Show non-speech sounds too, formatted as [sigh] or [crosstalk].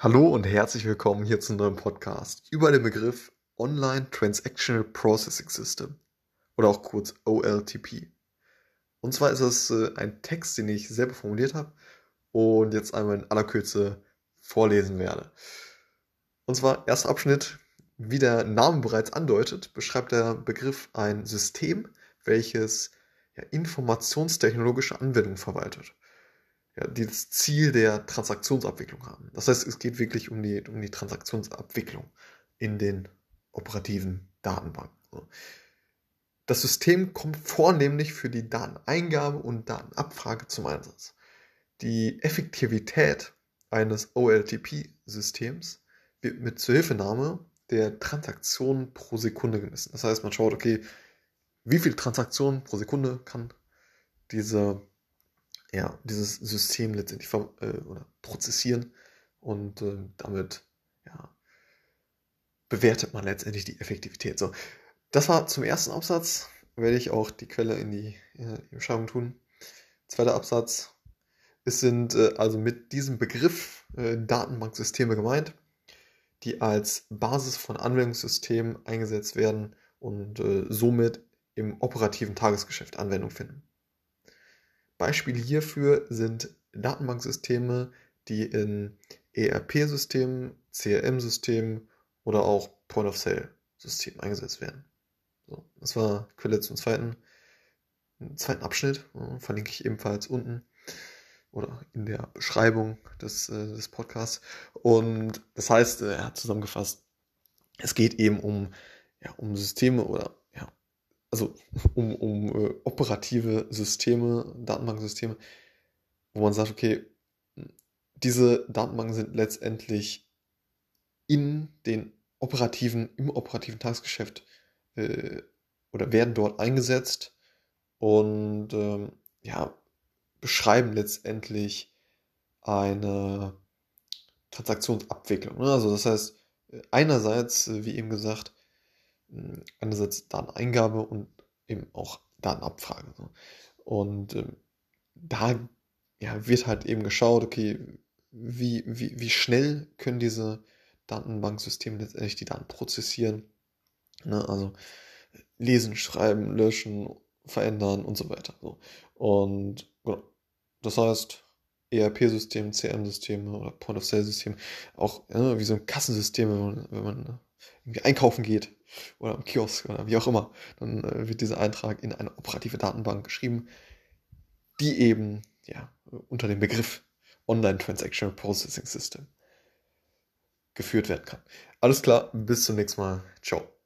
Hallo und herzlich willkommen hier zu einem neuen Podcast über den Begriff Online Transactional Processing System oder auch kurz OLTP. Und zwar ist es äh, ein Text, den ich selber formuliert habe und jetzt einmal in aller Kürze vorlesen werde. Und zwar erster Abschnitt, wie der Name bereits andeutet, beschreibt der Begriff ein System, welches ja, informationstechnologische Anwendungen verwaltet ja, das Ziel der Transaktionsabwicklung haben. Das heißt, es geht wirklich um die, um die Transaktionsabwicklung in den operativen Datenbanken. Das System kommt vornehmlich für die Dateneingabe und Datenabfrage zum Einsatz. Die Effektivität eines OLTP-Systems wird mit Zuhilfenahme der Transaktionen pro Sekunde gemessen. Das heißt, man schaut, okay, wie viele Transaktionen pro Sekunde kann diese ja, dieses System letztendlich äh, oder prozessieren und äh, damit ja, bewertet man letztendlich die Effektivität. So, das war zum ersten Absatz. Werde ich auch die Quelle in die, die Beschreibung tun. Zweiter Absatz. Es sind äh, also mit diesem Begriff äh, Datenbanksysteme gemeint, die als Basis von Anwendungssystemen eingesetzt werden und äh, somit im operativen Tagesgeschäft Anwendung finden. Beispiele hierfür sind Datenbanksysteme, die in ERP-Systemen, CRM-Systemen oder auch Point-of-Sale-Systemen eingesetzt werden. So, das war Quelle zum zweiten, zweiten Abschnitt, verlinke ich ebenfalls unten oder in der Beschreibung des, äh, des Podcasts. Und das heißt, er hat zusammengefasst, es geht eben um, ja, um Systeme oder also [laughs] um, um äh, operative Systeme, Datenbanksysteme, wo man sagt, okay, diese Datenbanken sind letztendlich in den operativen, im operativen Tagesgeschäft äh, oder werden dort eingesetzt und ähm, ja, beschreiben letztendlich eine Transaktionsabwicklung. Ne? Also das heißt, einerseits, äh, wie eben gesagt, einerseits Dateneingabe und eben auch Datenabfrage. Und ähm, da ja, wird halt eben geschaut, okay, wie, wie, wie schnell können diese Datenbanksysteme letztendlich die Daten prozessieren. Ne? Also lesen, schreiben, löschen, verändern und so weiter. So. Und genau. Das heißt, ERP-Systeme, CM-Systeme oder Point-of-Sale-Systeme, auch ja, wie so ein Kassensystem, wenn man, wenn man einkaufen geht oder am Kiosk oder wie auch immer, dann äh, wird dieser Eintrag in eine operative Datenbank geschrieben, die eben ja, unter dem Begriff Online Transactional Processing System geführt werden kann. Alles klar, bis zum nächsten Mal. Ciao.